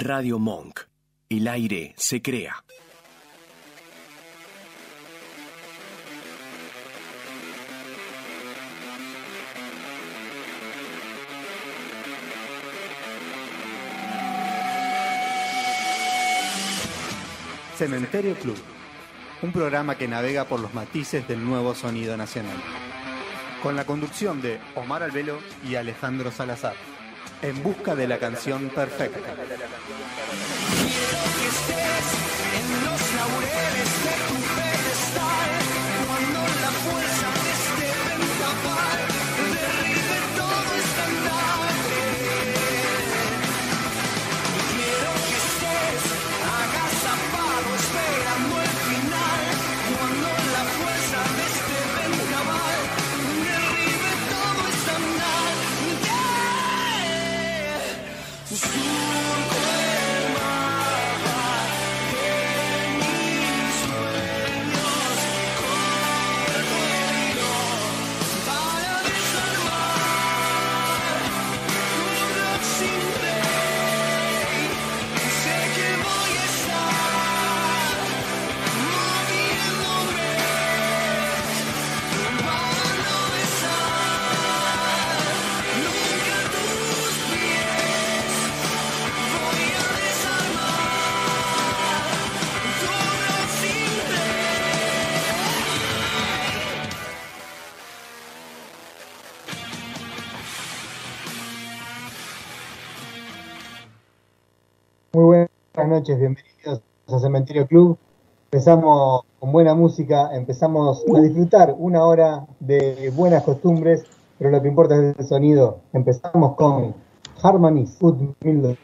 Radio Monk. El aire se crea. Cementerio Club, un programa que navega por los matices del nuevo sonido nacional. Con la conducción de Omar Albelo y Alejandro Salazar. En busca de la canción perfecta. Muy buenas noches, bienvenidos a Cementerio Club. Empezamos con buena música, empezamos a disfrutar una hora de buenas costumbres, pero lo que importa es el sonido. Empezamos con Harmony Food 1002.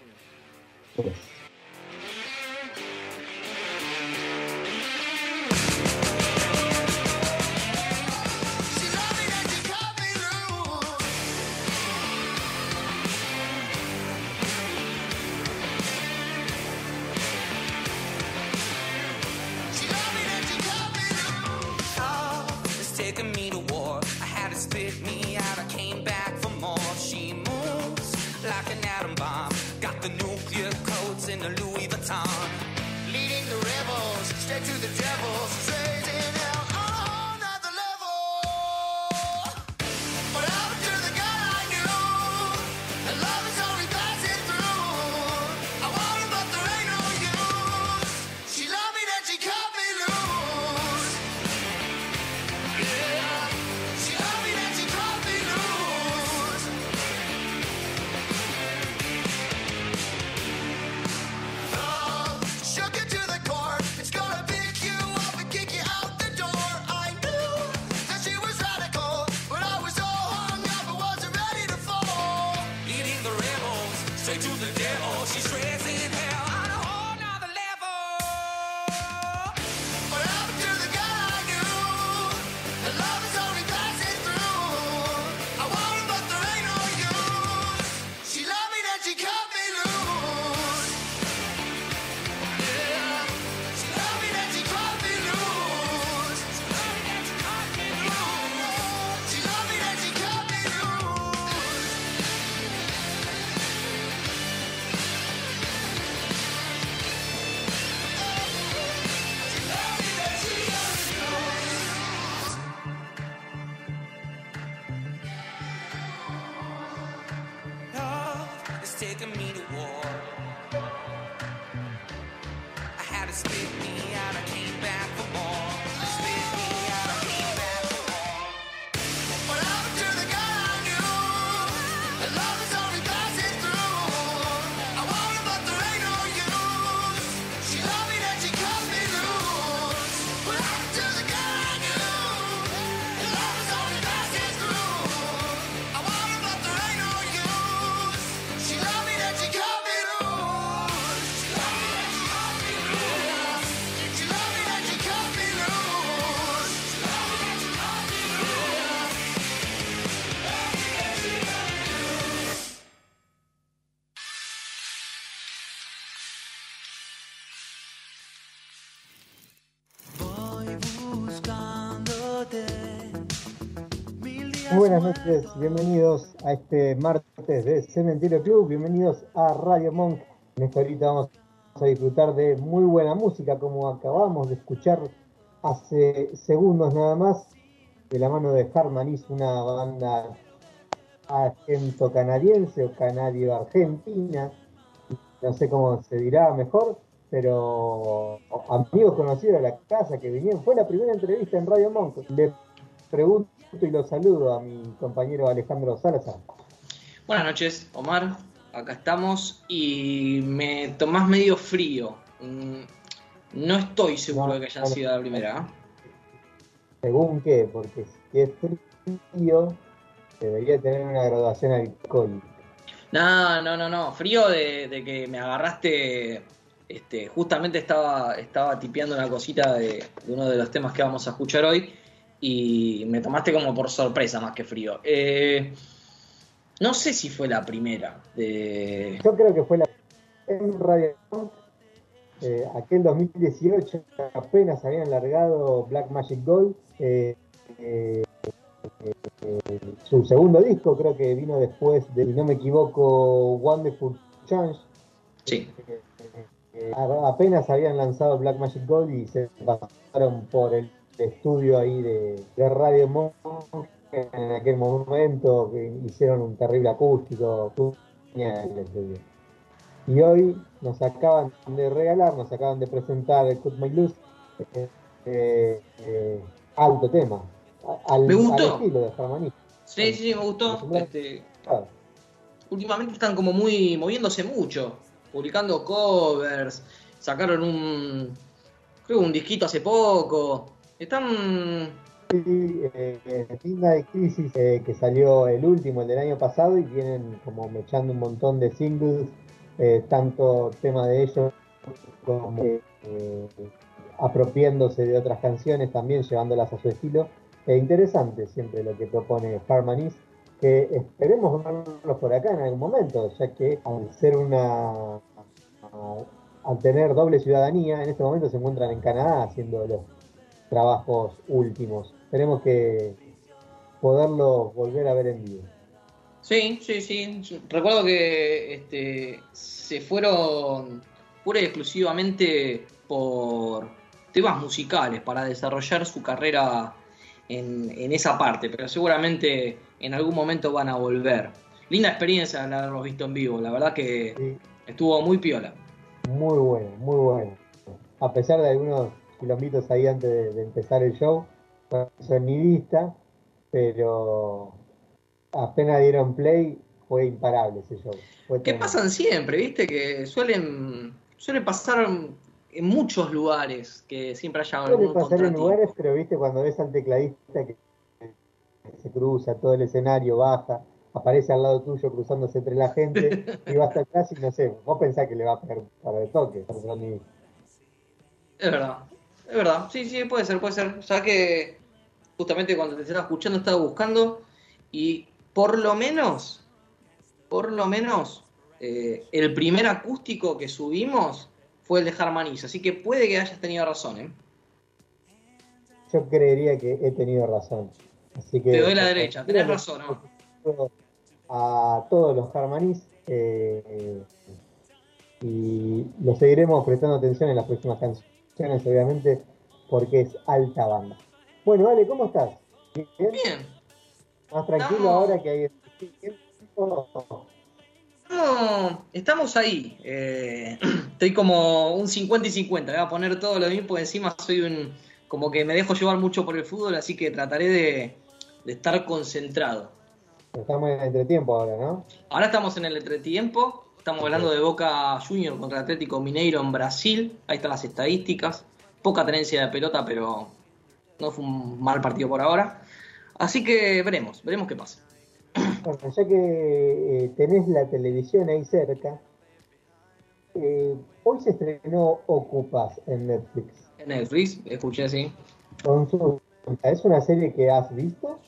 bienvenidos a este martes de Cementerio Club, bienvenidos a Radio Monk. En esta horita vamos a disfrutar de muy buena música, como acabamos de escuchar hace segundos nada más, de la mano de Harmanis, una banda argento-canadiense o canadio-argentina, no sé cómo se dirá mejor, pero amigos conocidos de la casa que vinieron, fue la primera entrevista en Radio Monk. Le pregunto y lo saludo a mi compañero Alejandro Salazar. Buenas noches, Omar. Acá estamos y me tomás medio frío. Mm, No estoy seguro No, de que haya sido la primera. ¿eh? Según qué, porque si es frío, debería tener una graduación alcohólica. No, no, no, no. Frío de, de que me agarraste. Este, justamente estaba, estaba tipeando una cosita de, de uno de los temas que vamos a escuchar hoy. Y me tomaste como por sorpresa más que frío. Eh, no sé si fue la primera. De... Yo creo que fue la en Radio eh, aquel 2018 apenas habían largado Black Magic Gold. eh, eh, su segundo disco creo que vino después de, si no me equivoco, Wonderful Change. Sí. Apenas habían lanzado Black Magic Gold y se pasaron por el estudio ahí de, de Radio Monk en aquel momento que hicieron un terrible acústico genial y hoy nos acaban de regalar nos acaban de presentar el Cut My Loose eh, eh, eh, alto tema al, Me gustó. al estilo de Harmony Sí, sí, sí, me gustó. Este, Claro. últimamente están como muy moviéndose mucho, publicando covers, sacaron un creo un disquito hace poco. Están Sí, eh, Midnight Crisis, eh, que salió el último, el del año pasado, y vienen como mechando un montón de singles, eh, tanto tema de ellos como eh, apropiándose de otras canciones, también llevándolas a su estilo. Eh, interesante siempre lo que propone Harmonies, que esperemos verlos por acá en algún momento, ya que al ser una. al tener doble ciudadanía, en este momento se encuentran en Canadá haciendo los trabajos últimos. Esperemos que poderlo volver a ver en vivo. Sí, sí, sí. Recuerdo que este, se fueron pura y exclusivamente por temas musicales para desarrollar su carrera en, en esa parte, pero seguramente en algún momento van a volver. Linda experiencia el haberlos visto en vivo, la verdad que Sí, estuvo muy piola. muy bueno, muy bueno. A pesar de algunos kilómetros ahí antes de, de empezar el show, sonidista, pero apenas dieron play, fue imparable ese show. Fue ¿Qué tremendo. pasan siempre, viste? Que suelen, suele pasar en muchos lugares que siempre haya Suele algún pasar en lugares, pero viste cuando ves al tecladista que se cruza todo el escenario, baja, aparece al lado tuyo cruzándose entre la gente y va hasta atrás y no sé, vos pensás que le va a pegar para el toque, para el. Es verdad, es verdad, sí, sí, puede ser, puede ser. Ya que justamente cuando te estaba escuchando estaba buscando y por lo menos, por lo menos, eh, el primer acústico que subimos fue el de Harmonies, así que puede que hayas tenido razón, ¿eh? Yo creería que he tenido razón. Así que Te doy la derecha, tenés razón, ¿no? A todos los Harmanis eh, y lo seguiremos prestando atención en las próximas canciones, obviamente, porque es alta banda. Bueno, Ale, ¿cómo estás? ¿Bien? Bien, ¿Más tranquilo Estamos- ahora que hay tiempo? estamos, estamos ahí. eh, estoy como un 50 y 50, voy a poner todo lo mismo, encima soy un... como que me dejo llevar mucho por el fútbol, así que trataré de, de estar concentrado. Estamos en el entretiempo ahora, ¿no? Ahora estamos en el entretiempo, estamos hablando de Boca Junior contra Atlético Mineiro en Brasil, ahí están las estadísticas, poca tenencia de pelota, pero no fue un mal partido por ahora. Así que veremos, veremos qué pasa. Bueno, ya que eh, tenés la televisión ahí cerca, eh, hoy se estrenó Ocupas en Netflix. En Netflix, escuché así. ¿es una serie que has visto?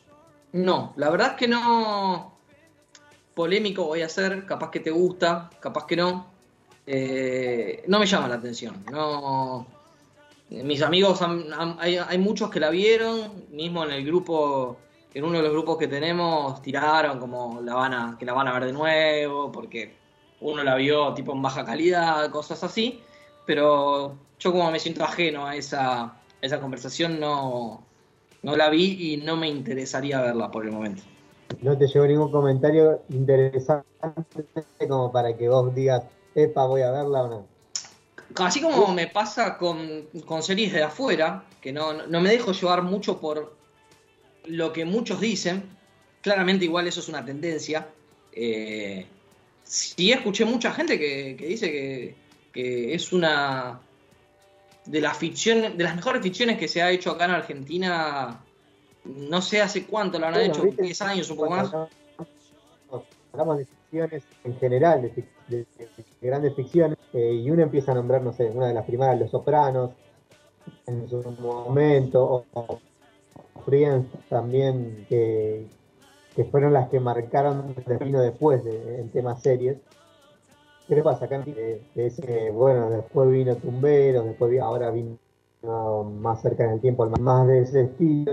No, la verdad es que no. Polémico voy a ser, capaz que te gusta, capaz que no. Eh, no me llama la atención. No. Mis amigos, han- hay, muchos que la vieron, mismo en el grupo, en uno de los grupos que tenemos, tiraron como la van a, que la van a ver de nuevo, porque uno la vio tipo en baja calidad, cosas así, pero yo como me siento ajeno a esa, esa conversación no, no la vi y no me interesaría verla por el momento. No te llegó ningún comentario interesante como para que vos digas, epa, voy a verla o no. Así como me pasa con, con series de afuera, que no, no me dejo llevar mucho por lo que muchos dicen, claramente igual eso es una tendencia. Eh, sí escuché mucha gente que, que dice que, que es una de las ficciones, de las mejores ficciones que se ha hecho acá en Argentina, no sé hace cuánto lo han Bueno, hecho, ¿viste? 10 años, un poco más. Hablamos de ficciones en general, de, fic- de- de grandes ficciones, eh, y uno empieza a nombrar, no sé, una de las primeras, Los Sopranos, en su momento, o, Friends también, que, que fueron las que marcaron el destino después de, en temas series. ¿Qué le pasa acá? De, de ese, bueno, después vino Tumberos, después ahora vino más cerca en el tiempo, más de ese estilo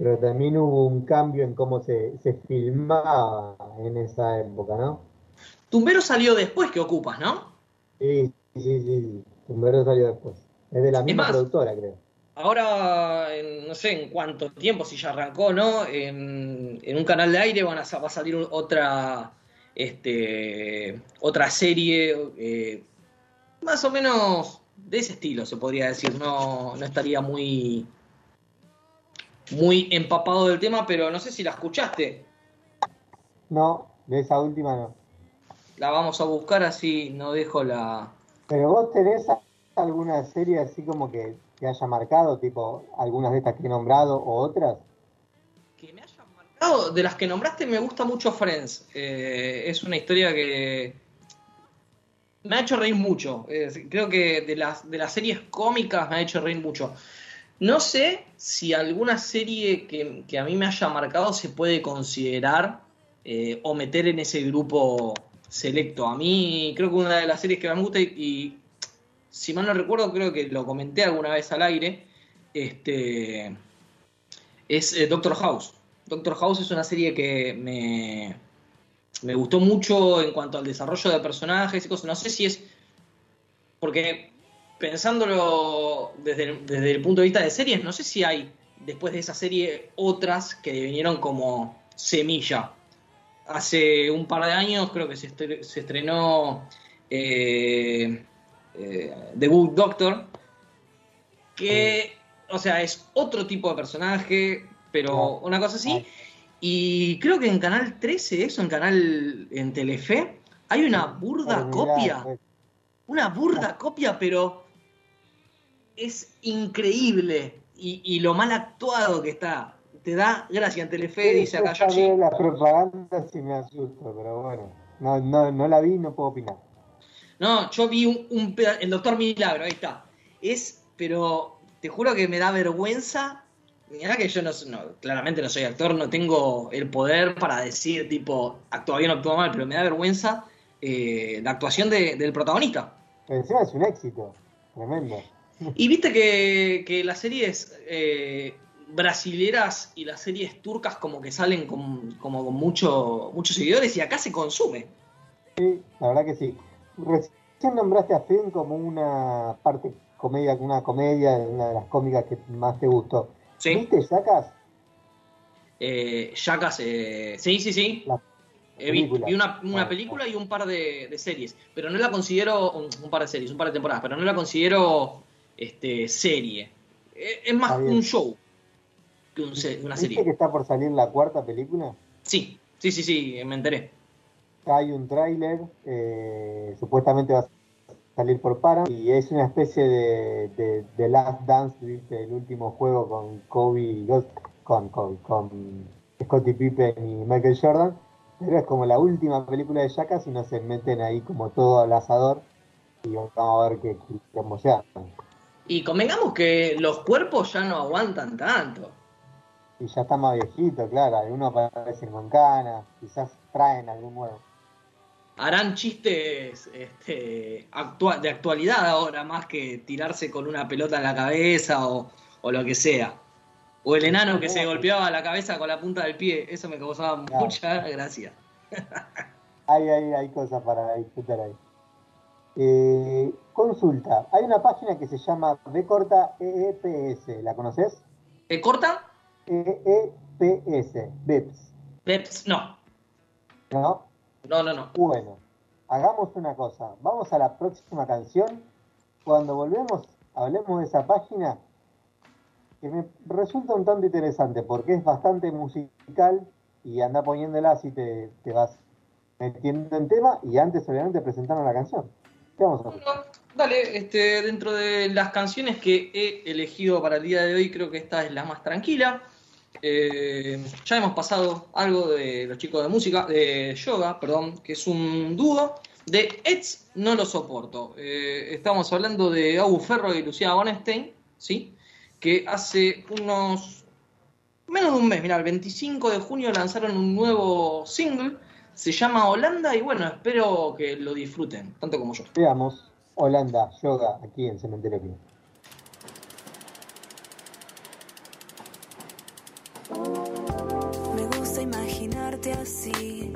pero también hubo un cambio en cómo se, se filmaba en esa época, ¿no? Tumbero salió después que Ocupas, ¿no? Sí, sí, sí, sí. Tumbero salió después. Es de la misma más, productora, creo. Ahora, en- no sé en cuánto tiempo, si ya arrancó, ¿no? En, en un canal de aire van a, va a salir otra, este, otra serie, eh, más o menos de ese estilo, se podría decir. No, no estaría muy, muy empapado del tema, pero no sé si la escuchaste. No, de esa última no. La vamos a buscar así, no dejo la... Pero vos tenés alguna serie así como que te haya marcado, tipo algunas de estas que he nombrado o otras. Que me hayan marcado, de las que nombraste me gusta mucho Friends. Eh, es una historia que me ha hecho reír mucho. Eh, creo que de las, de las series cómicas me ha hecho reír mucho. No sé si alguna serie que, a mí me haya marcado se puede considerar eh, o meter en ese grupo selecto. A mí creo que una de las series que más me gusta y, y, si mal no recuerdo creo que lo comenté alguna vez al aire, este, es eh, Doctor House. Doctor House es una serie que me, me gustó mucho en cuanto al desarrollo de personajes y cosas. No sé si es porque pensándolo desde el, desde el punto de vista de series, no sé si hay después de esa serie otras que vinieron como semilla. Hace un par de años creo que se, estre- se estrenó eh, eh, The Good Doctor, que, o sea, es otro tipo de personaje, pero Claro. una cosa así. Y creo que en Canal 13, eso, en Canal, en Telefe, hay una burda copia una burda copia, pero es increíble. Y, y lo mal actuado que está. Te da gracia en Telefe, dice acá Yo las propagandas y me asusto, pero bueno. No, no, no la vi, no puedo opinar. No, yo vi un, un el Doctor Milagro, ahí está. Es, pero te juro que me da vergüenza. Mirá que yo no, no- claramente no soy actor, no tengo el poder para decir, tipo, actúa bien o actúa mal, pero me da vergüenza eh, la actuación de- del protagonista. Pero encima es un éxito. Tremendo. Y viste que, que las series eh, brasileras y las series turcas como que salen con, como con mucho, muchos seguidores y acá se consume. Sí, la verdad que sí. Recién nombraste a Finn como una parte comedia, una comedia, una de las cómicas que más te gustó. ¿Sí? ¿Viste Jackass? Eh, Jackass, eh, sí, sí, sí. La vi, película. vi una, una película y un par de, de series, pero no la considero, un, un par de series, un par de temporadas, pero no la considero este, serie. Eh, es más un show que un se- una ¿Viste serie. que está por salir la cuarta película? Sí, sí, sí, sí, me enteré. Hay un tráiler, eh, supuestamente va a salir por Paramount y es una especie de, de, de Last Dance, ¿viste? el último juego con Kobe, con Kobe, con Scottie Pippen y Michael Jordan, pero es como la última película de Jackass y no se meten ahí como todo al asador y vamos a ver qué, qué se hace. Y convengamos que los cuerpos ya no aguantan tanto. Y ya está más viejito, claro, algunos aparecen con canas, quizás traen algún nuevo. Harán chistes este, actua- de actualidad ahora, más que tirarse con una pelota en la cabeza o, o lo que sea. O el enano que se golpeaba la cabeza con la punta del pie, eso me causaba Claro. mucha gracia. hay, hay, hay cosas para disfrutar ahí. Eh, consulta, hay una página que se llama B corta EEPS, ¿la conoces? ¿Eh, ¿Corta? EEPS, BEPS, Peps, no. ¿no? No, no, no. Bueno, hagamos una cosa, vamos a la próxima canción. Cuando volvemos, hablemos de esa página que me resulta un tanto interesante porque es bastante musical y anda poniéndola así te, te vas metiendo en tema y antes obviamente presentaron la canción. Dale, este, dentro de las canciones que he elegido para el día de hoy, creo que esta es la más tranquila. Eh, ya hemos pasado algo de los chicos de música, de yoga, perdón, que es un dúo. De Eds no lo soporto. Eh, estamos hablando de Abu Ferro y Lucía Bonestein, ¿sí? que hace unos menos de un mes, mira, el 25 de junio lanzaron un nuevo single, se llama Holanda y bueno, espero que lo disfruten, tanto como yo. Veamos Holanda Yoga aquí en Cementerio Club. Me gusta imaginarte así,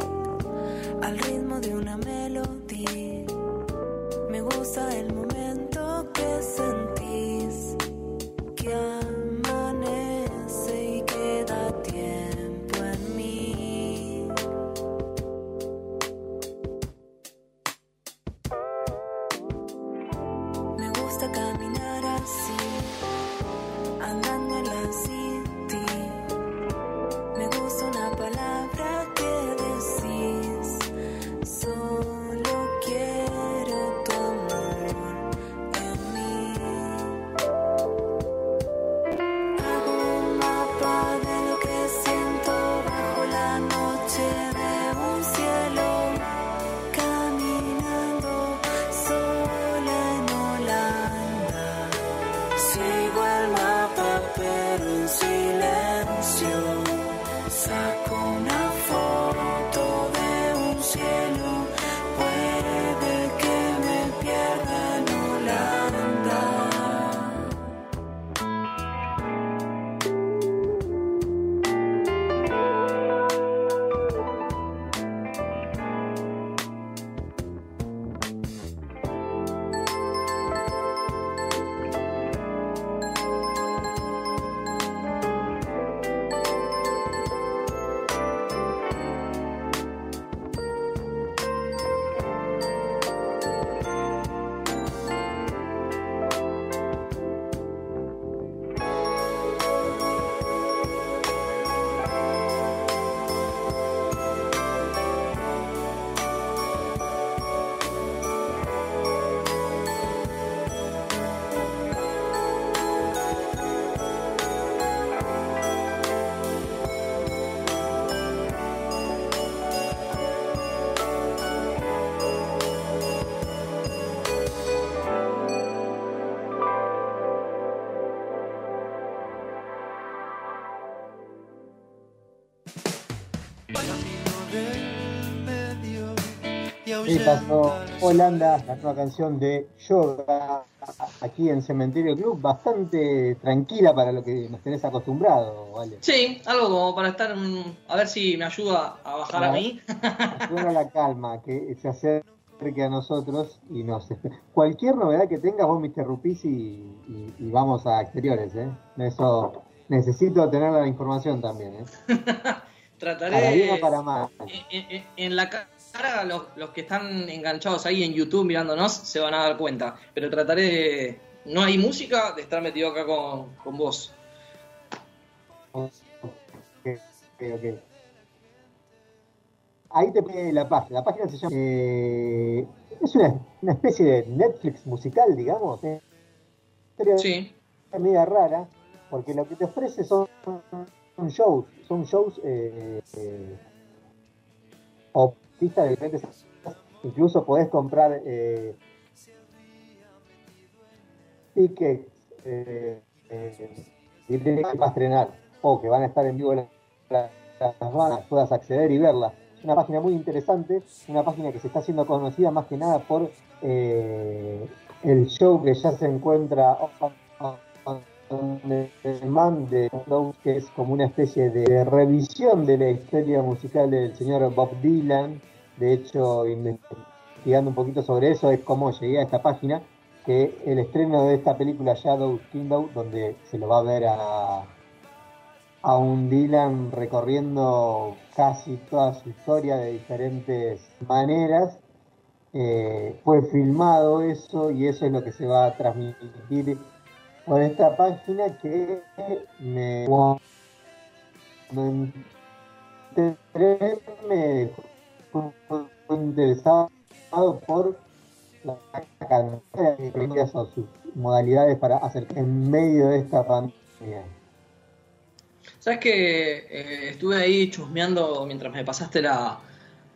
Saco una Y pasó Holanda, la nueva canción de Yoga, aquí en Cementerio Club, bastante tranquila para lo que nos tenés acostumbrado, ¿vale? Sí, algo como para estar, a ver si me ayuda a bajar a mí. Ayuda a la calma, que se acerque a nosotros y nos... Cualquier novedad que tengas, vos me interrumpís y, y- y vamos a exteriores, ¿eh? Eso, necesito tener la información también, ¿eh? Trataré Para en, en- en la cara los, los que están enganchados ahí en YouTube mirándonos se van a dar cuenta, pero trataré de, no hay música, de estar metido acá con, con vos. Ok, ok, ok. Ahí te pide la página. La página se llama. eh, es una, una especie de Netflix musical, digamos. eh. Sí, media rara, porque lo que te ofrece son, son shows. Son shows eh, eh, de diferentes. Incluso podés comprar eh, tickets eh, eh, que va a estrenar o que van a estar en vivo las, las bandas, puedas acceder y verlas. Una página muy interesante, una página que se está haciendo conocida más que nada por eh, el show que ya se encuentra de Shows, que es como una especie de revisión de la historia musical del señor Bob Dylan. De hecho, investigando un poquito sobre eso, es cómo llegué a esta página, que el estreno de esta película Shadow Kingdom, donde se lo va a ver a, a un Dylan recorriendo casi toda su historia de diferentes maneras, eh, fue filmado eso y eso es lo que se va a transmitir por esta página que me, enteré, me interesado por la cantidad de películas o sus modalidades para hacer en medio de esta pandemia. ¿Sabes que eh, estuve ahí chusmeando mientras me pasaste la,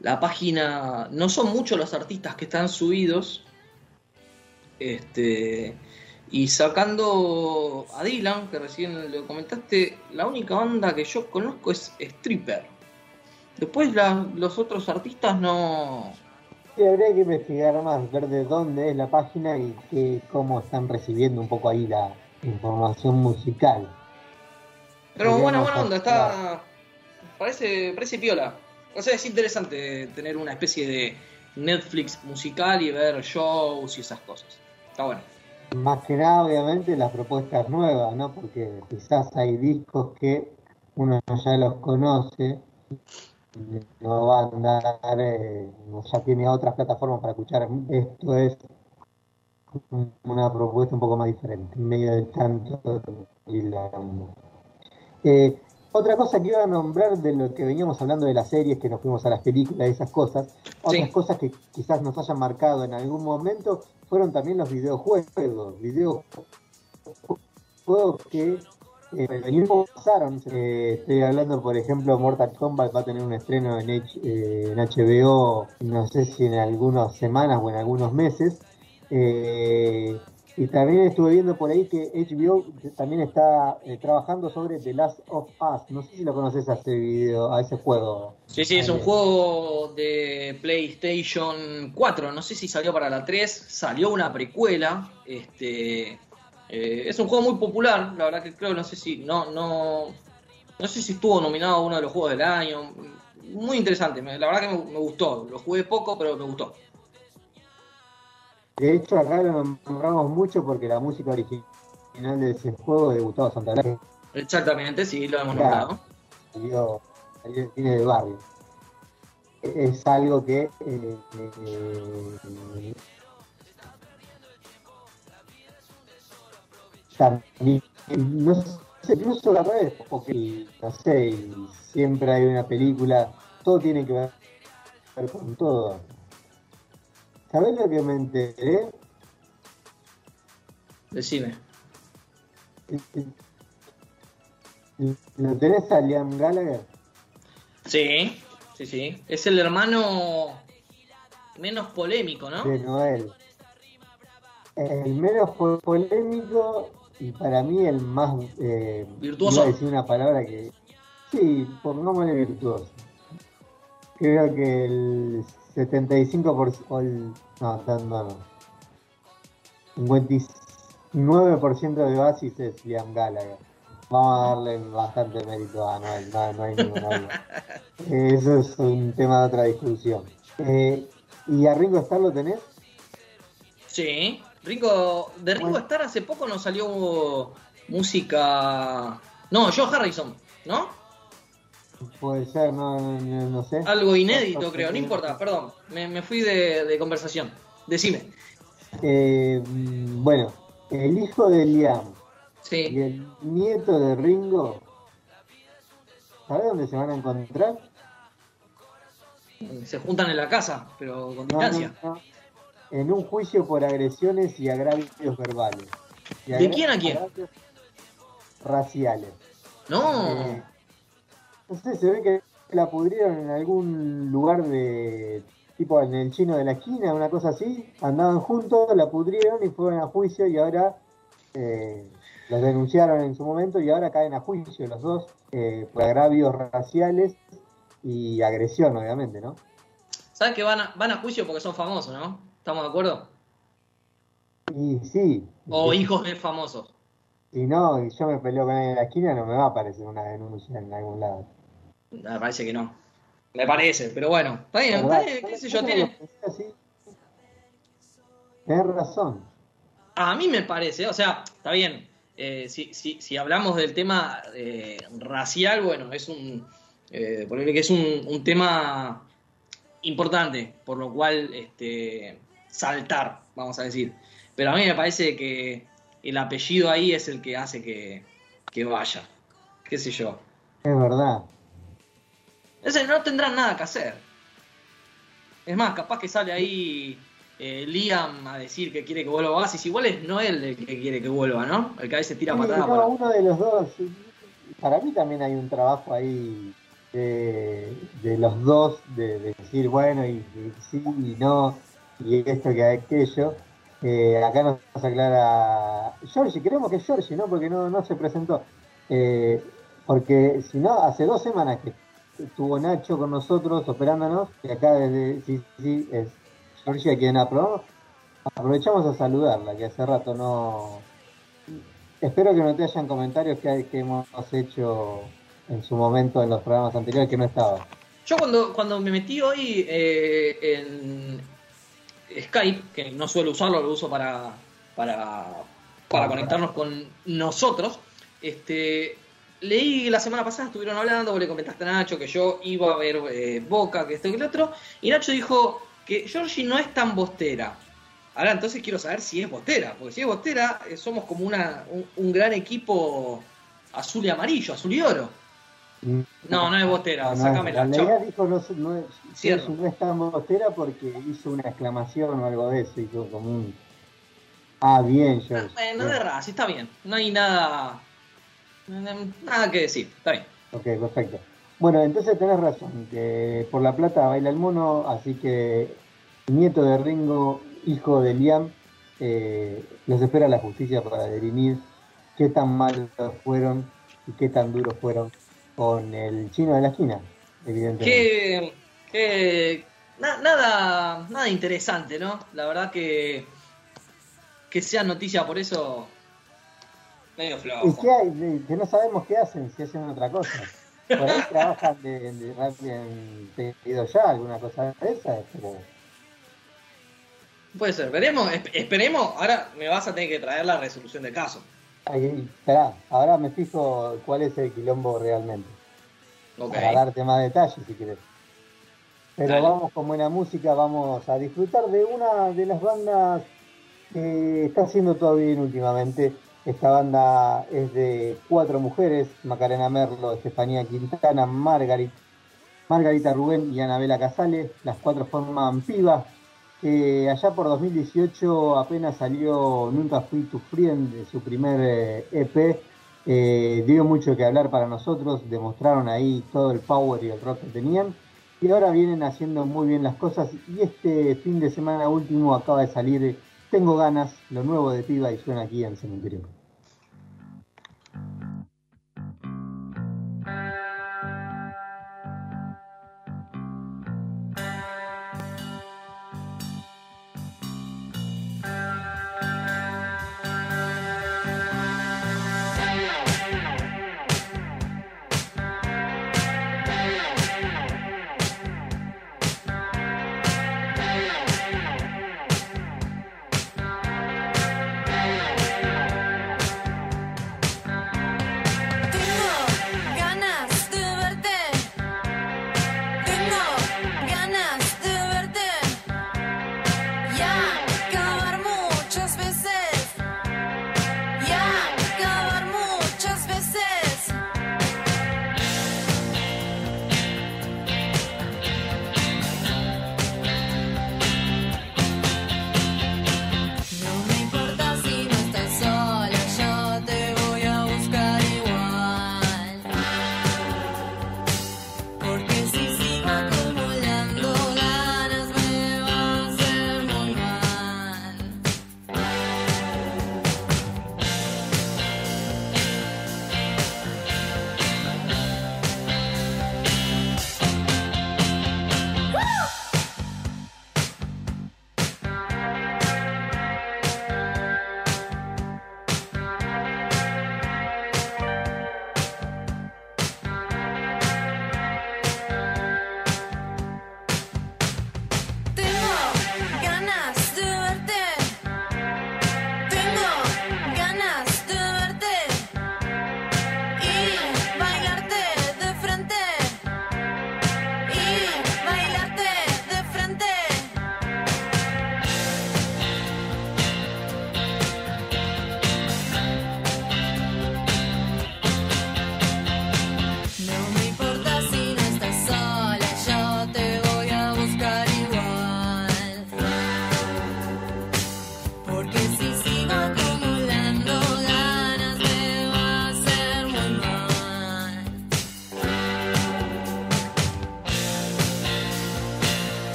la página? No son muchos los artistas que están subidos. Este. Y sacando a Dylan, que recién lo comentaste, la única banda que yo conozco es Stripper. Después la- los otros artistas no. Sí, habría que investigar más, ver de dónde es la página y que, cómo están recibiendo un poco ahí la información musical. Pero buena, buena onda, está. Parece, parece piola. O sea, es interesante tener una especie de Netflix musical y ver shows y esas cosas. Está bueno. Más que nada, obviamente, las propuestas nuevas, ¿no? Porque quizás hay discos que uno ya los conoce, no va a andar, eh, ya tiene otras plataformas para escuchar. Esto es una propuesta un poco más diferente, en medio de tanto quilombo. Eh, otra cosa que iba a nombrar de lo que veníamos hablando de las series, que nos fuimos a las películas y esas cosas, otras Sí. cosas que quizás nos hayan marcado en algún momento fueron también los videojuegos. Videojuegos que eh, pasaron. Eh, estoy hablando, por ejemplo, Mortal Kombat va a tener un estreno en, eh, en HBO, no sé si en algunas semanas o en algunos meses. Eh, y también estuve viendo por ahí que HBO también está eh, trabajando sobre The Last of Us. No sé si lo conoces a ese video, a ese juego. Sí, sí, es un juego de PlayStation 4. No sé si salió para la 3. Salió una precuela. Este, eh, es un juego muy popular. La verdad que creo, no sé si. No, no. No sé si estuvo nominado a uno de los juegos del año. Muy interesante. La verdad que me, me gustó. Lo jugué poco, pero me gustó. De hecho, acá lo nombramos mucho porque la música original de ese juego de Gustavo Santaolalla. Exactamente, sí, lo hemos nombrado. salió, cine del barrio. Es algo que eh, eh, también, no sé, incluso al revés, porque no sé, siempre hay una película, todo tiene que ver con todo. ¿Sabés lo que me enteré? Decime. ¿Lo tenés a Liam Gallagher? Sí, sí, sí. Es el hermano menos polémico, ¿no? de Noel. El menos po- polémico y para mí el más eh, Virtuoso. iba a decir una palabra que sí, pongámosle virtuoso. Creo que el 75% o el, no, no, no. 59% de Basis es Liam Gallagher. Vamos a darle bastante mérito a Noel, no, no hay ninguna. Eso es un tema de otra discusión. Eh, ¿Y a Ringo Starr lo tenés? Sí. Ringo, de Ringo Bueno. Starr hace poco nos salió música. No, Joe Harrison, ¿no? Puede ser, no, no, no sé. Algo inédito, creo. No importa, perdón. Me, me fui de, de conversación. Decime. Eh, mm, bueno, el hijo de Liam y Sí. el nieto de Ringo, ¿sabes dónde se van a encontrar? Se juntan en la casa, pero con distancia. En un juicio por agresiones y agravios verbales. Y ¿De quién a quién? Raciales. No. Eh, no sé, se ve que la pudrieron en algún lugar de tipo en el chino de la esquina, una cosa así. Andaban juntos, la pudrieron y fueron a juicio y ahora eh, los denunciaron en su momento y ahora caen a juicio los dos eh, por agravios raciales y agresión, obviamente, ¿no? ¿Sabes que van a, van a juicio porque son famosos, no? ¿Estamos de acuerdo? Y sí, O hijos de famosos. Si no, y yo me peleo con él en la esquina, no me va a aparecer una denuncia en algún lado. Me parece que no. Me parece, pero bueno, está bien, está bien, qué sé yo, tiene... Tenés razón. A mí me parece, o sea, está bien. eh, si, si, si hablamos del tema eh, racial, bueno, es un. Eh, ponerle que es un, un tema importante, por lo cual este, saltar, vamos a decir. Pero a mí me parece que el apellido ahí es el que hace que, que vaya. Qué sé yo. Es verdad. Ese no tendrán nada que hacer. Es más, capaz que sale ahí eh, Liam a decir que quiere que vuelva Oasis. Igual es Noel el que quiere que vuelva, ¿no? El que a veces tira Sí, patadas no, para- uno de los dos. Para mí también hay un trabajo ahí de, de los dos, de, de decir, bueno, y, y sí y no, y esto que aquello. Eh, acá nos aclara Georgie, creemos que es Georgie, ¿no? Porque no, no se presentó. Eh, porque si no, hace dos semanas que estuvo Nacho con nosotros operándonos, y acá desde, sí, sí, es Georgie a quien aprobamos. Aprovechamos a saludarla, que hace rato no, Espero que no te hayan comentarios que, que hemos hecho en su momento en los programas anteriores que no estaba. Yo cuando, cuando me metí hoy eh, en Skype, que no suelo usarlo, lo uso para, para, para conectarnos con nosotros, este, leí la semana pasada, estuvieron hablando, vos le comentaste a Nacho que yo iba a ver eh, Boca, que esto y el otro, y Nacho dijo que Georgie no es tan bostera. Ahora entonces quiero saber si es bostera, porque si es bostera, eh, somos como una, un, un gran equipo azul y amarillo, azul y oro. No, no es bostera, No, no, La realidad dijo no, es- no, Cierro. no bostera porque hizo una exclamación o algo de eso, hizo como un... Ah, bien, George. Bueno, Bien. de Racing, está bien. No hay nada. Nada que decir, está bien. Ok, perfecto. Bueno, entonces tenés razón, que por la plata baila el mono, así que nieto de Ringo, hijo de Liam, eh, los espera la justicia para dirimir qué tan malos fueron y qué tan duros fueron con el chino de la esquina, evidentemente. Que. que na- nada, nada interesante, ¿no? La verdad que. Que sea noticia por eso. Medio ¿Y flojo. qué hay? De- Que no sabemos qué hacen, si hacen otra cosa. Por ahí trabajan de, de en pedido ya, alguna cosa de esa, pero Puede ser, veremos, esp- esperemos. Ahora me vas a tener que traer la resolución del caso. Ahí, esperá, ahora me fijo cuál es el quilombo realmente. Para darte más detalles si querés. Pero Dale. vamos con buena música, vamos a disfrutar de una de las bandas que está haciendo todo bien últimamente. Esta banda es de cuatro mujeres, Macarena Merlo, Estefanía Quintana, Margarit, Margarita Rubén y Anabela Casales. Las cuatro forman Piba, que allá por 2018 apenas salió Nunca Fui Tu Friend, de su primer eh, EP. Eh, dio mucho que hablar para nosotros, demostraron ahí todo el power y el rock que tenían. Y ahora vienen haciendo muy bien las cosas. Y este fin de semana último acaba de salir Tengo ganas, lo nuevo de Piba y suena aquí en Cementerio.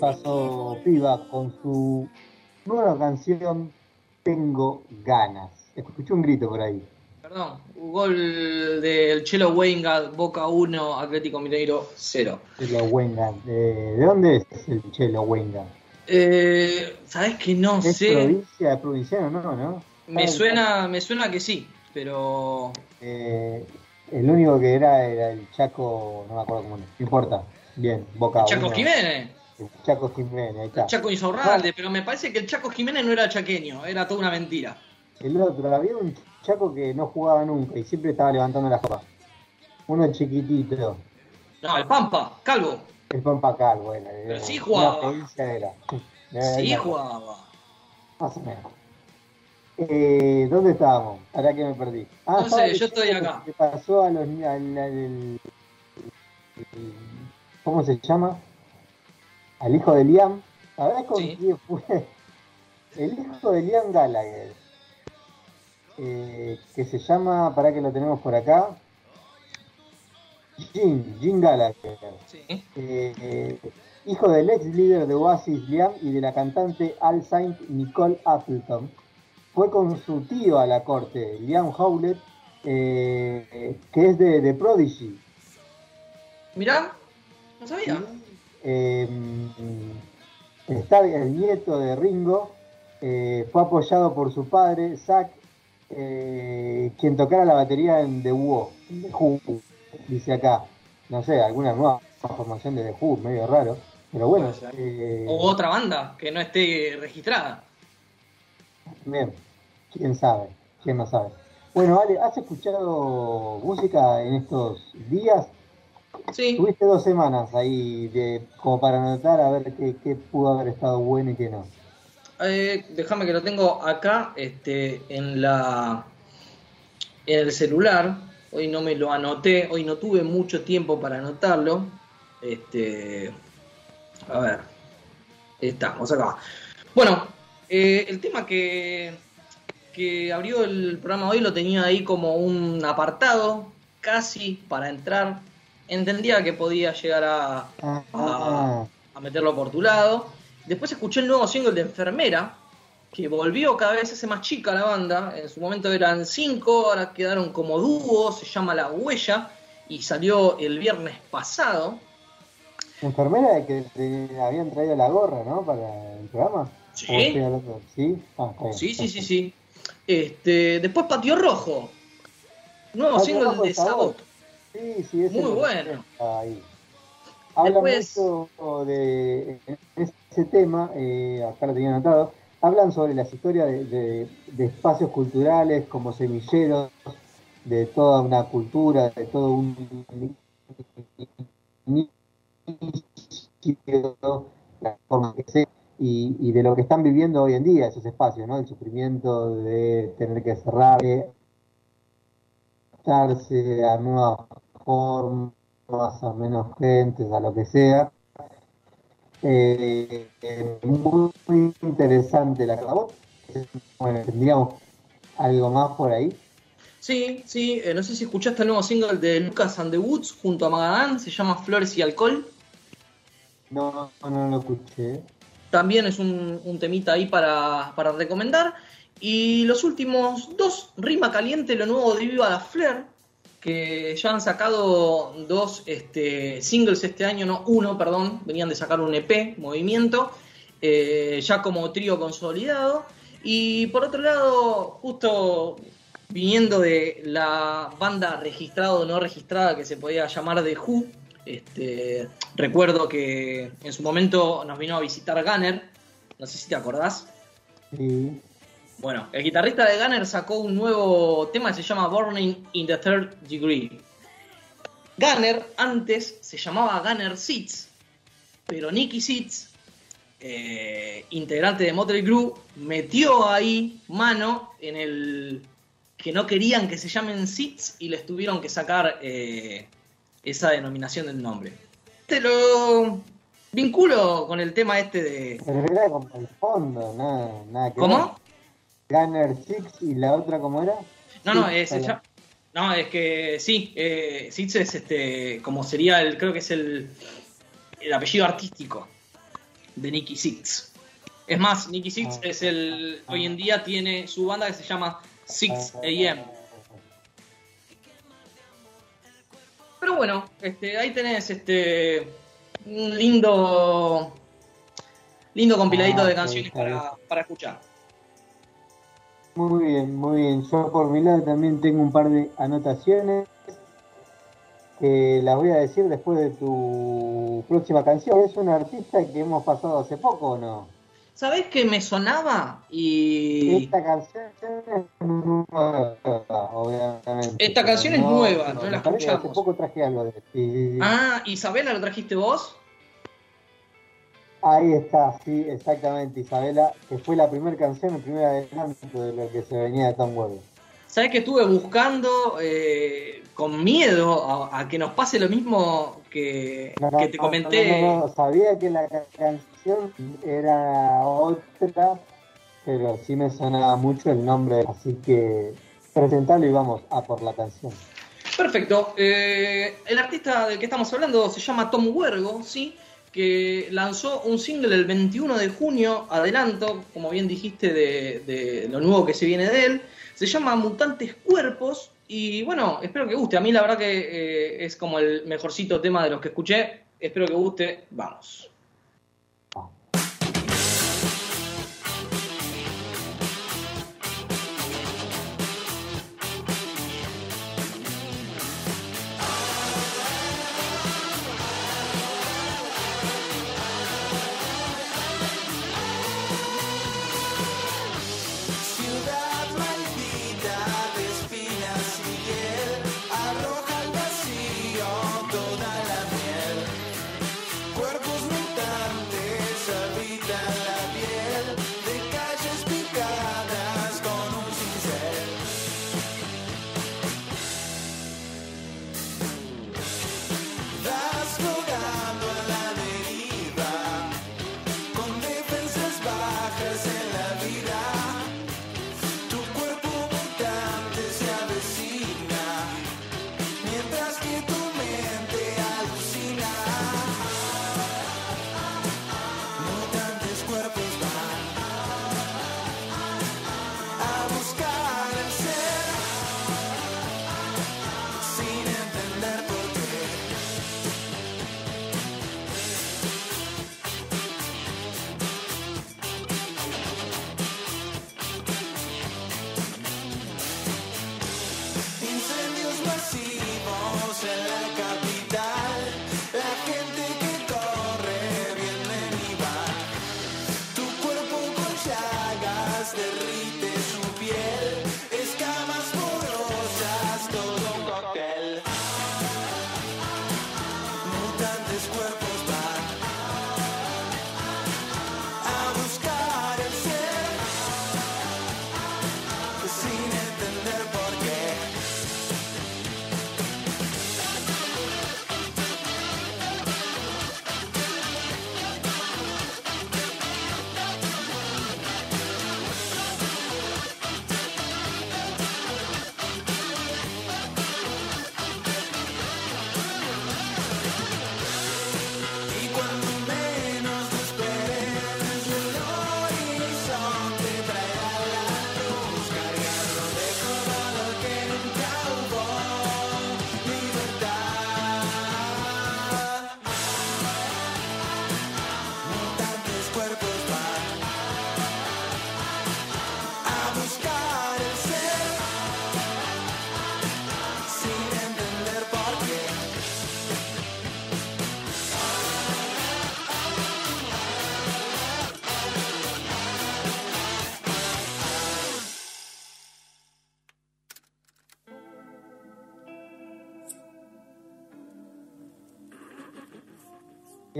Pasó, piba? Con su nueva canción Tengo ganas. Escuché un grito por ahí. Perdón, gol del Chelo Wenga, Boca 1, Atlético Mineiro 0. Chelo Wenga. ¿De, ¿de dónde es el Chelo Wenga? Eh, ¿Sabes que no ¿Es sé? provincia, provinciano? No, ¿no? Me suena, me suena que sí, pero Eh, el único que era era el Chaco, no me acuerdo cómo. No importa. Bien, Boca Chaco uno. Jiménez, Chaco Jiménez, ahí está. Chaco Insaurralde, pero me parece que el Chaco Jiménez no era chaqueño, era toda una mentira. El otro, había un Chaco que no jugaba nunca y siempre estaba levantando la copa. Uno chiquitito. No, el Pampa, Calvo, El Pampa Calvo era. Pero era- sí jugaba. era. sí jugaba. Más o menos. Eh, ¿Dónde estábamos? Ahora que me perdí. Ah, No sé, yo estoy acá. pasó a los. al- al- al- ¿Cómo se llama? Al hijo de Liam. ¿Sabés con Sí. quién fue? El hijo de Liam Gallagher. eh, que se llama, para que lo tenemos por acá. Jim, Jim Gallagher. Sí. Eh, eh, hijo del ex líder de Oasis Liam y de la cantante All Saint Nicole Appleton, fue con su tío a la corte, Liam Howlett, eh, que es de, de Prodigy. Mirá, no sabía. Eh, está el nieto de Ringo, eh, fue apoyado por su padre, Zack, eh, quien tocara la batería en The Who, The Who, dice acá. No sé, alguna nueva formación de The Who, medio raro. Pero bueno, eh, O otra banda que no esté registrada. bien, quién sabe, quién no sabe. Bueno, Ale, ¿has escuchado música en estos días? Sí, Tuviste dos semanas ahí de, como para anotar a ver qué, qué pudo haber estado bueno y qué no. eh, déjame que lo tengo acá este, en la en el celular. Hoy no me lo anoté, hoy no tuve mucho tiempo para anotarlo. Este, a ver, estamos acá. Bueno, eh, el tema que, que abrió el programa hoy lo tenía ahí como un apartado, casi para entrar. Entendía que podía llegar a, a meterlo por tu lado. Después escuché el nuevo single de Enfermera, que volvió cada vez hace más chica la banda. En su momento eran cinco, ahora quedaron como dúo, se llama La Huella, y salió el viernes pasado. enfermera de que te habían traído la gorra, ¿no? Para el programa. Sí. Ah. Sí, sí, sí, sí. Este, después Patio Rojo, nuevo Patio single Rojo de de Sabot. Sí, sí, ese Muy bueno. Ahí. Habla Después- mucho de ese tema, eh, acá lo tenía anotado, hablan sobre las historias de, de- de espacios culturales como semilleros, de toda una cultura, de todo un y, y de lo que están viviendo hoy en día esos espacios, ¿no? El sufrimiento de tener que cerrar, adaptarse a nuevas formas, a menos gente, a lo que sea. Eh, eh, muy, muy interesante la acabó. Bueno, tendríamos algo más por ahí. Sí, sí, eh, no sé si escuchaste el nuevo single de Lucas and the Woods junto a Magadán, se llama Flores y Alcohol. No, no, lo escuché. También es un, un temita ahí para, para recomendar. Y los últimos dos, Rima Caliente, lo nuevo de Viva la Flair, que ya han sacado dos este, singles este año, no uno, perdón, venían de sacar un EP, Movimiento, eh, ya como trío consolidado. Y por otro lado, justo viniendo de la banda registrada o no registrada que se podía llamar The Who, este, recuerdo que en su momento nos vino a visitar Gunner, no sé si te acordás. Sí. Bueno, el guitarrista de Gunner sacó un nuevo tema que se llama Burning in the Third Degree. Gunner antes se llamaba Gunner Seats, pero Nicky Seats, eh, integrante de Motley Crue, metió ahí mano en el que no querían que se llamen Seats y les tuvieron que sacar eh, esa denominación del nombre. Te lo vinculo con el tema este de... Como el fondo, nada, nada que ¿Cómo? ver. Gunner Six y la otra, ¿cómo era? No, no, es, ya- no, es que sí, eh, Sitz es este, como sería el, creo que es el, el apellido artístico. de Nicky Six. Es más, Nicky Six Ah. es el. Hoy en día tiene su banda que se llama 6 AM. Pero bueno, este, ahí tenés este un lindo lindo compiladito Ah, de canciones para, para escuchar. Muy bien, muy bien. Yo por mi lado también tengo un par de anotaciones que las voy a decir después de tu próxima canción. Es una artista que hemos pasado hace poco, ¿o no? ¿Sabés que me sonaba? Y Esta canción es nueva, obviamente. Esta canción es No, nueva, no, no la escuchamos. Hace poco traje algo de sí, sí, sí. Ah, Isabela, ¿lo trajiste vos? Ahí está, sí, exactamente, Isabela, que fue la primera canción, el primer adelanto de lo que se venía de Tom Weber. ¿Sabés que estuve buscando eh, con miedo a, a que nos pase lo mismo que, No, que te comenté? no, no, no, sabía que la ca- canción era otra, pero sí me sonaba mucho el nombre, así que presentalo y vamos a por la canción. Perfecto. Eh, el artista del que estamos hablando se llama Tom Huergo, ¿sí? Que lanzó un single el 21 de junio, adelanto, como bien dijiste, de, de lo nuevo que se viene de él. Se llama Mutantes Cuerpos. Y bueno, espero que guste. A mí la verdad que eh, es como el mejorcito tema de los que escuché. Espero que guste. Vamos.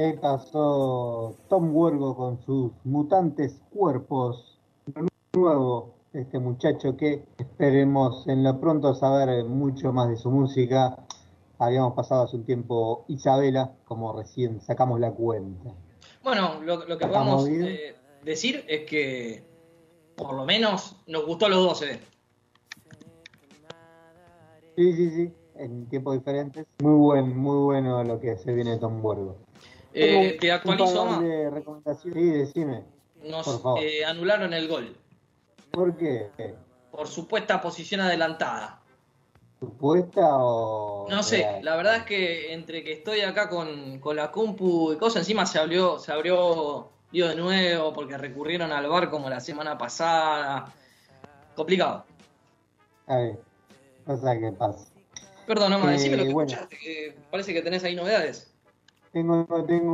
Y ahí pasó Tom Huergo con sus mutantes cuerpos. Nuevo, este muchacho que esperemos en lo pronto saber mucho más de su música. Habíamos pasado hace un tiempo Isabela, como recién sacamos la cuenta. Bueno, lo, lo que ¿Estamos podemos eh, decir es que por lo menos nos gustó a los dos, ¿eh? Sí, sí, sí, en tiempos diferentes. Muy buen, muy bueno lo que se viene de Tom Huergo. Eh, te actualizo, Oma. de recomendaciones. Sí, decime. Nos por favor. eh, anularon el gol ¿Por qué? por supuesta posición adelantada. ¿Supuesta o.? No sé, real? la verdad es que entre que estoy acá con, con la compu y cosas, encima se abrió, se abrió lío de nuevo porque recurrieron al bar como la semana pasada. Complicado. A ver, cosa que pasa. Perdón, Oma, Eh, decime lo que bueno. escuchaste, que parece que tenés ahí novedades. Tengo,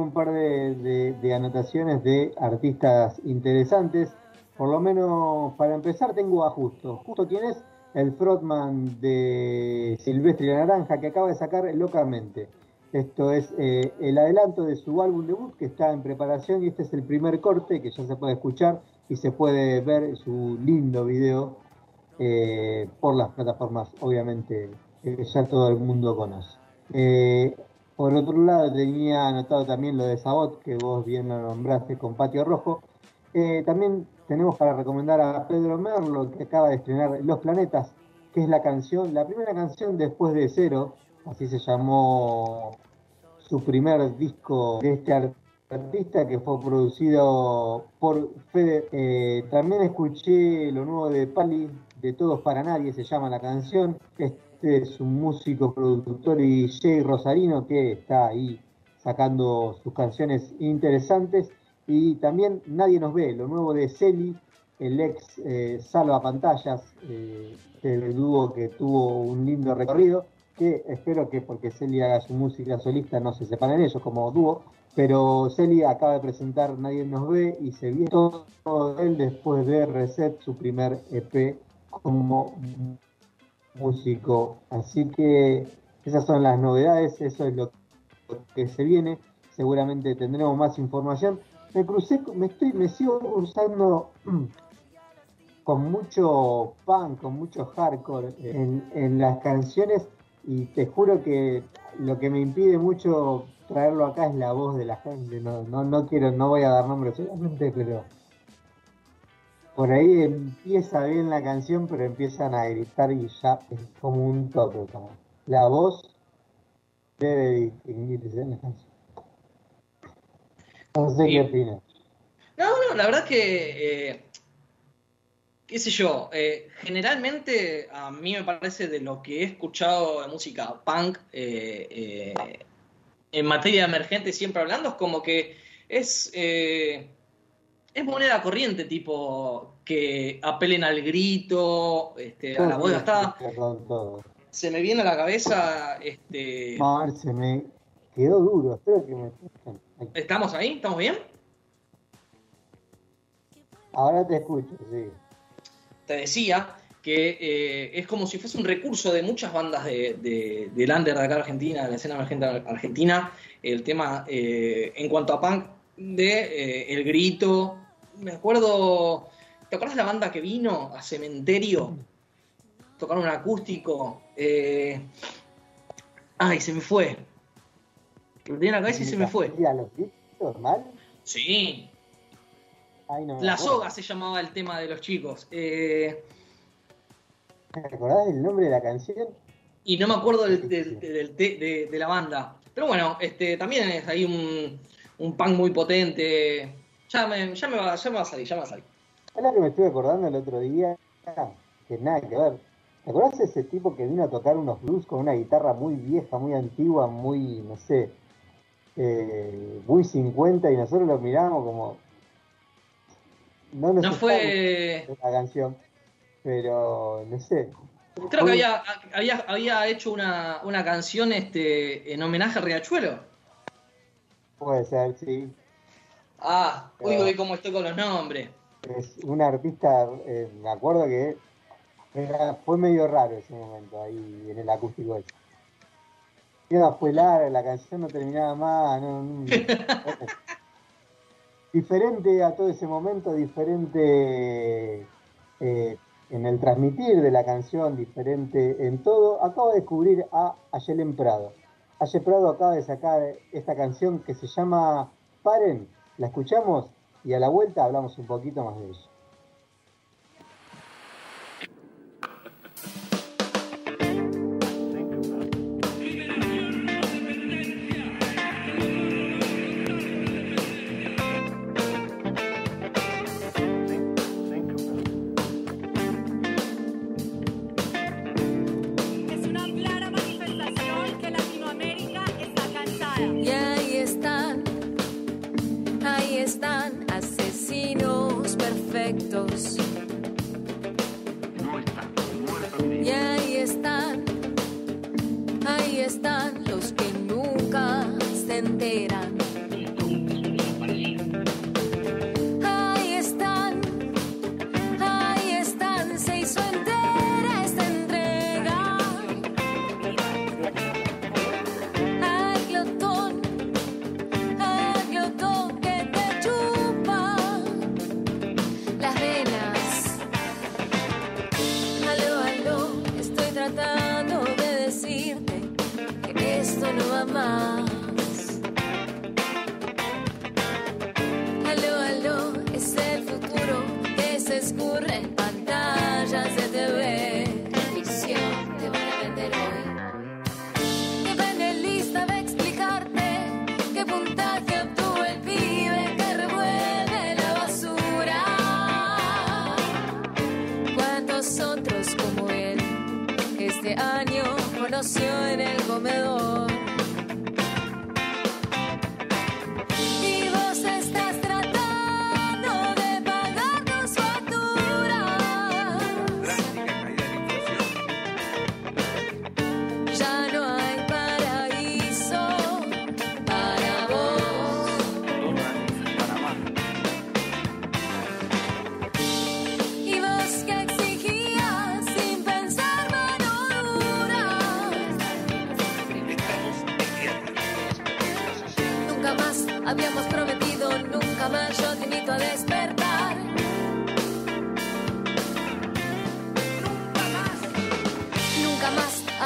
un par de, anotaciones de artistas interesantes. Por lo menos, para empezar, tengo a Justo. Justo, ¿quién es? El frontman de Silvestre la Naranja, que acaba de sacar Locamente. Esto es eh, el adelanto de su álbum debut, que está en preparación, y este es el primer corte que ya se puede escuchar y se puede ver su lindo video eh, por las plataformas, obviamente, que ya todo el mundo conoce. Eh, por otro lado, tenía anotado también lo de Sabot, que vos bien lo nombraste con Patio Rojo. Eh, también tenemos para recomendar a Pedro Merlo, que acaba de estrenar Los Planetas, que es la canción, la primera canción después de Cero, así se llamó su primer disco de este artista que fue producido por Fede. Eh, también escuché lo nuevo de Pali, de Todos para Nadie, se llama la canción. Este es un músico, productor y Jay Rosarino que está ahí sacando sus canciones interesantes. Y también Nadie nos ve, lo nuevo de Celi, el ex eh, Salva Pantallas, eh, el dúo que tuvo un lindo recorrido, que espero que porque Celi haga su música solista no se separen ellos como dúo, pero Celi acaba de presentar Nadie nos ve y se viene todo él después de Reset, su primer EP como músico. Así que esas son las novedades, eso es lo que se viene. Seguramente tendremos más información. Me crucé, me estoy, me sigo cruzando con mucho punk, con mucho hardcore en, en las canciones y te juro que lo que me impide mucho traerlo acá es la voz de la gente. No, no, no quiero, no voy a dar nombres seguramente, pero por ahí empieza bien la canción, pero empiezan a gritar y ya es como un toque. como la voz debe distinguirse en la canción. No sé qué opinas. No, no, la verdad que, eh, qué sé yo, eh, generalmente a mí me parece de lo que he escuchado de música punk, eh, eh, en materia emergente siempre hablando, es como que es, es moneda corriente, tipo que apelen al grito, este, a la voz gastada. Se me viene a la cabeza, este, a ver, se me quedó duro. Espero que me escuchen. ¿estamos ahí? ¿Estamos bien? Ahora te escucho, sí. te decía que eh, es como si fuese un recurso de muchas bandas de, de, del under de acá Argentina, de la escena emergente argentina, el tema eh, en cuanto a punk de eh, El Grito. Me acuerdo, ¿te acuerdas de la banda que vino a Cementerio? Tocaron un acústico. Eh, ay, se me fue. Lo tenía en la cabeza y se me fue. ¿Y a los gritos, mal? Sí, Ay, no La. Soga se llamaba el tema de los chicos. Eh, ¿Te acordás del nombre de la canción? Y no me acuerdo del, del- del- de, de- de la banda. Pero bueno, este, también es ahí un, un punk muy potente. Ya me, ya, me va, ya me va a salir, ya me va a salir. Es lo que me estuve acordando el otro día, que nada que ver. ¿Te acordás de ese tipo que vino a tocar unos blues con una guitarra muy vieja, muy antigua, muy, no sé, eh, muy 50 y nosotros lo miramos como... No, nos No fue. la canción, pero no sé. Creo que había, había, había hecho una, una canción este, en homenaje a Riachuelo. Puede ser, sí. Ah, uy, Claro. uy, cómo estoy con los nombres. Es un artista, eh, me acuerdo que era- fue medio raro ese momento ahí en el acústico ese. Iba, fue larga, la canción no terminaba más. no- no- diferente a todo ese momento, diferente eh, en el transmitir de la canción, diferente en todo. Acabo de descubrir a Ayelen Prado. Ayelen Prado acaba de sacar esta canción que se llama Paren. La escuchamos y a la vuelta hablamos un poquito más de ella.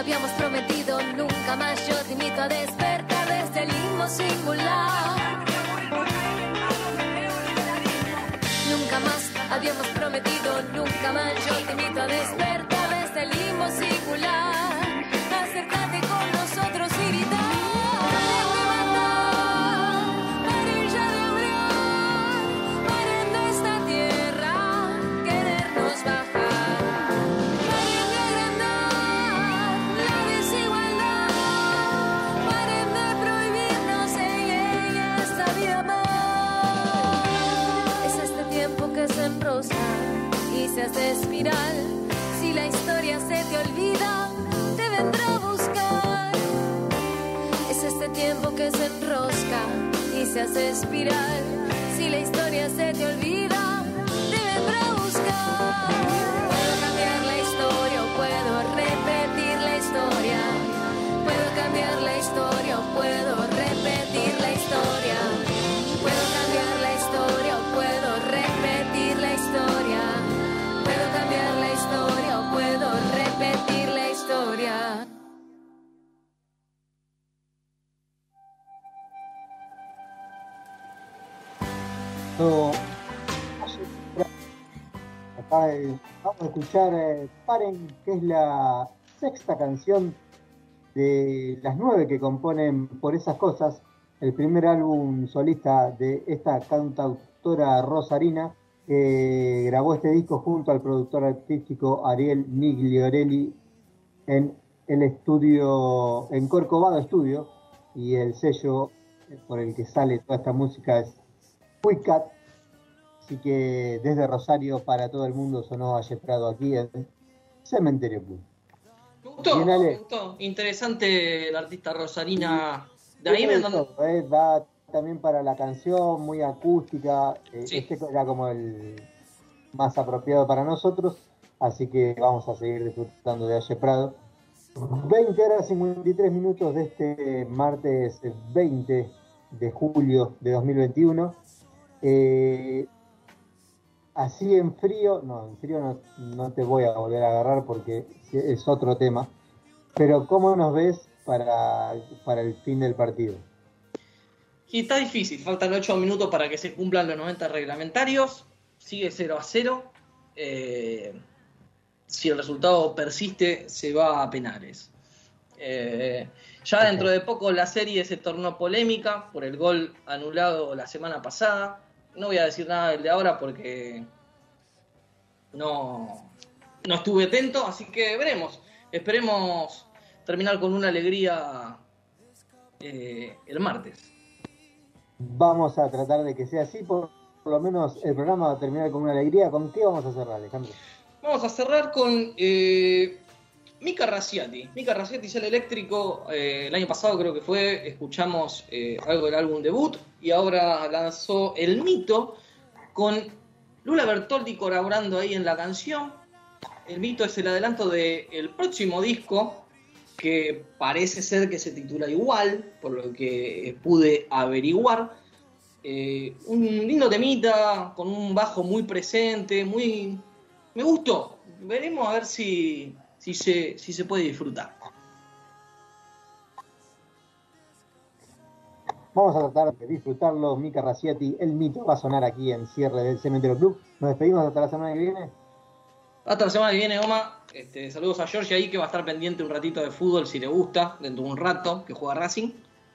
Habíamos prometido, nunca más. Yo te invito a despertar de este limbo singular. Nunca más habíamos prometido, nunca más. Yo te invito a despertar que se enrosca y se hace espiral. Si la historia se te olvida, te vendrá a buscar. Puedo cambiar la historia puedo repetir la historia. Puedo cambiar la historia puedo repetir la historia. Acá eh, vamos a escuchar eh, Paren, que es la sexta canción de las nueve que componen Por esas cosas, el primer álbum solista de esta cantautora Rosarina, que grabó este disco junto al productor artístico Ariel Migliorelli en el estudio, en Corcovado Studio, y el sello por el que sale toda esta música es Quick Cat. Así que desde Rosario para todo el mundo sonó Valle Prado aquí en Cementerio Club. Me gustó, me gustó. Interesante la artista rosarina. De ahí me eh, Va también para la canción, muy acústica. eh, Sí. Este era como el más apropiado para nosotros. Así que vamos a seguir disfrutando de Valle Prado. 20 horas 53 minutos de este martes 20 de julio de 2021. Eh, así en frío, no, en frío no, no te voy a volver a agarrar porque es otro tema. Pero ¿cómo nos ves para, para el fin del partido? Y está difícil, faltan 8 minutos para que se cumplan los 90 reglamentarios. Sigue 0 a 0. Eh, si el resultado persiste, se va a penales. Eh, ya dentro de poco la serie se tornó polémica por el gol anulado la semana pasada. No voy a decir nada del de ahora porque no, no estuve atento, así que veremos. Esperemos terminar con una alegría eh, el martes. Vamos a tratar de que sea así, por, por lo menos el programa va a terminar con una alegría. ¿Con qué vamos a cerrar, Alejandro? Vamos a cerrar con eh, Mika Raciati. Mika Raciati el eléctrico. eh, el año pasado creo que fue, escuchamos eh, algo del álbum debut y ahora lanzó El Mito con Lula Bertoldi colaborando ahí en la canción. El Mito es el adelanto del próximo disco que parece ser que se titula igual, por lo que pude averiguar. Eh, un lindo temita con un bajo muy presente, muy, me gustó. Veremos a ver si, si, se, si se puede disfrutar. Vamos a tratar de disfrutarlo. Mika Raciati, el mito va a sonar aquí en cierre del Cementerio Club. Nos despedimos hasta la semana que viene. Hasta la semana que viene, Oma. Este, saludos a George ahí que va a estar pendiente un ratito de fútbol si le gusta, dentro de un rato, que juega Racing.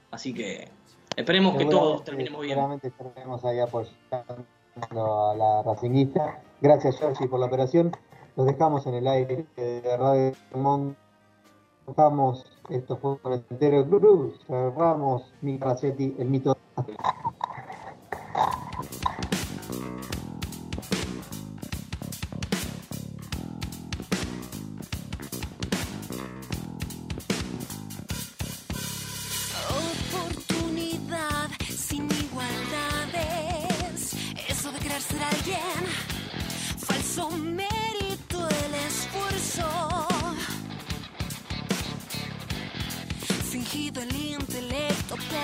Así que esperemos que todos terminemos bien. Seguramente estaremos ahí apoyando a la Racingista. Gracias, Georgie, por la operación. Los dejamos en el aire de Radio Monk. Dejamos, esto fue el Cementerio Club. Cerramos Mika Racetti, el mito.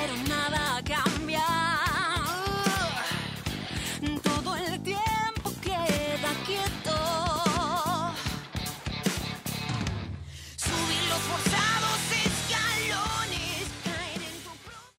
I don't know.